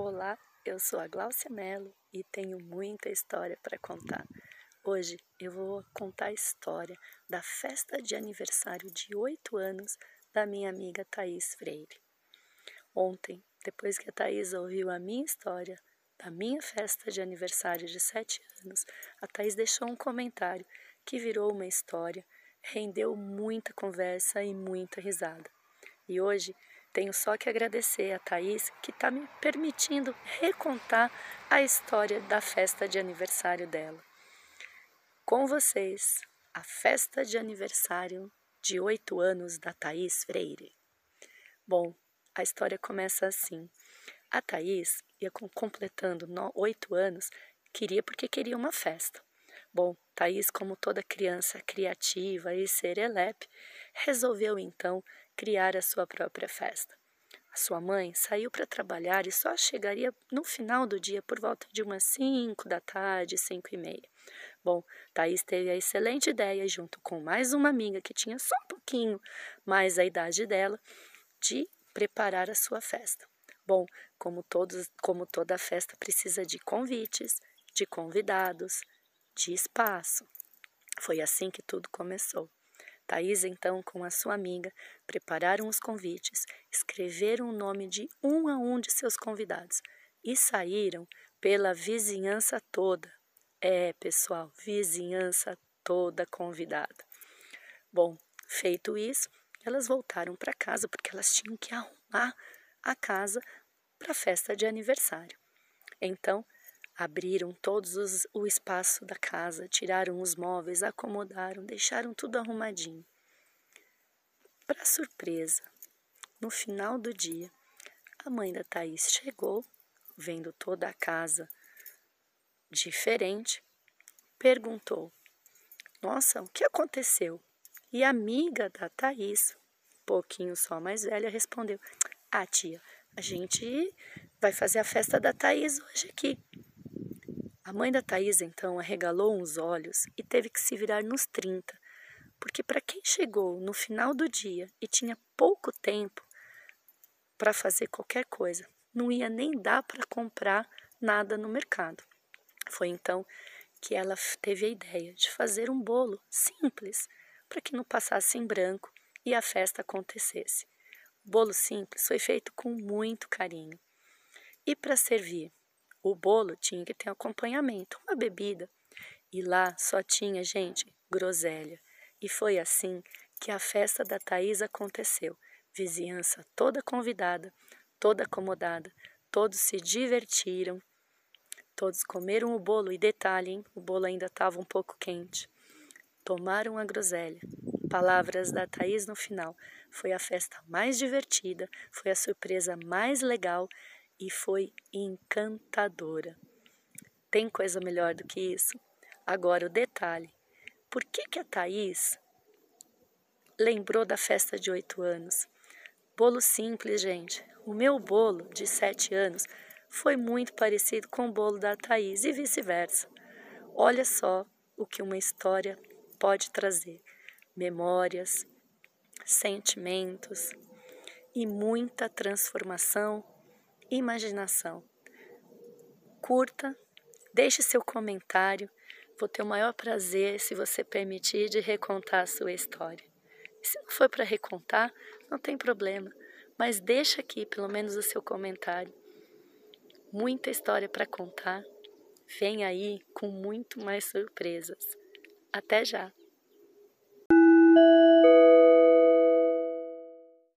Olá, eu sou a Gláucia Mello e tenho muita história para contar. Hoje eu vou contar a história da festa de aniversário de oito anos da minha amiga Thaís Freire. Ontem, depois que a Thaís ouviu a minha história da minha festa de aniversário de sete anos, a Thaís deixou um comentário que virou uma história, rendeu muita conversa e muita risada. E hoje tenho só que agradecer a Thaís que está me permitindo recontar a história da festa de aniversário dela. Com vocês, a festa de aniversário de oito anos da Thaís Freire. Bom, a história começa assim. A Thaís ia completando oito anos, queria porque queria uma festa. Bom, Thaís, como toda criança criativa e serelepe, resolveu então criar a sua própria festa. A sua mãe saiu para trabalhar e só chegaria no final do dia por volta de umas cinco da tarde, cinco e meia. Bom, Thaís teve a excelente ideia, junto com mais uma amiga que tinha só um pouquinho mais a idade dela, de preparar a sua festa. Bom, como, todos, como toda festa precisa de convites, de convidados, de espaço. Foi assim que tudo começou. Thais, então, com a sua amiga, prepararam os convites, escreveram o nome de um a um de seus convidados e saíram pela vizinhança toda. É, pessoal, vizinhança toda convidada. Bom, feito isso, elas voltaram para casa porque elas tinham que arrumar a casa para a festa de aniversário. Então, Abriram todos os, o espaço da casa, tiraram os móveis, acomodaram, deixaram tudo arrumadinho. Para surpresa, no final do dia, a mãe da Thaís chegou, vendo toda a casa diferente, perguntou: Nossa, o que aconteceu? E a amiga da Thaís, um pouquinho só mais velha, respondeu: Ah, tia, a gente vai fazer a festa da Thaís hoje aqui. A mãe da Thaís então arregalou uns olhos e teve que se virar nos 30, porque para quem chegou no final do dia e tinha pouco tempo para fazer qualquer coisa, não ia nem dar para comprar nada no mercado. Foi então que ela teve a ideia de fazer um bolo simples para que não passasse em branco e a festa acontecesse. O bolo simples foi feito com muito carinho. E para servir, o bolo tinha que ter acompanhamento, uma bebida. E lá só tinha, gente, groselha. E foi assim que a festa da Thaís aconteceu. Vizinhança toda convidada, toda acomodada, todos se divertiram, todos comeram o bolo e detalhe, hein, o bolo ainda estava um pouco quente. Tomaram a groselha. Palavras da Thaís no final. Foi a festa mais divertida, foi a surpresa mais legal e foi encantadora. Tem coisa melhor do que isso? Agora o detalhe: por que, que a Thaís lembrou da festa de oito anos? Bolo simples, gente. O meu bolo de sete anos foi muito parecido com o bolo da Thaís e vice-versa. Olha só o que uma história pode trazer: memórias, sentimentos e muita transformação imaginação. Curta, deixe seu comentário. Vou ter o maior prazer, se você permitir, de recontar a sua história. Se não for para recontar, não tem problema, mas deixa aqui pelo menos o seu comentário. Muita história para contar. Vem aí com muito mais surpresas. Até já!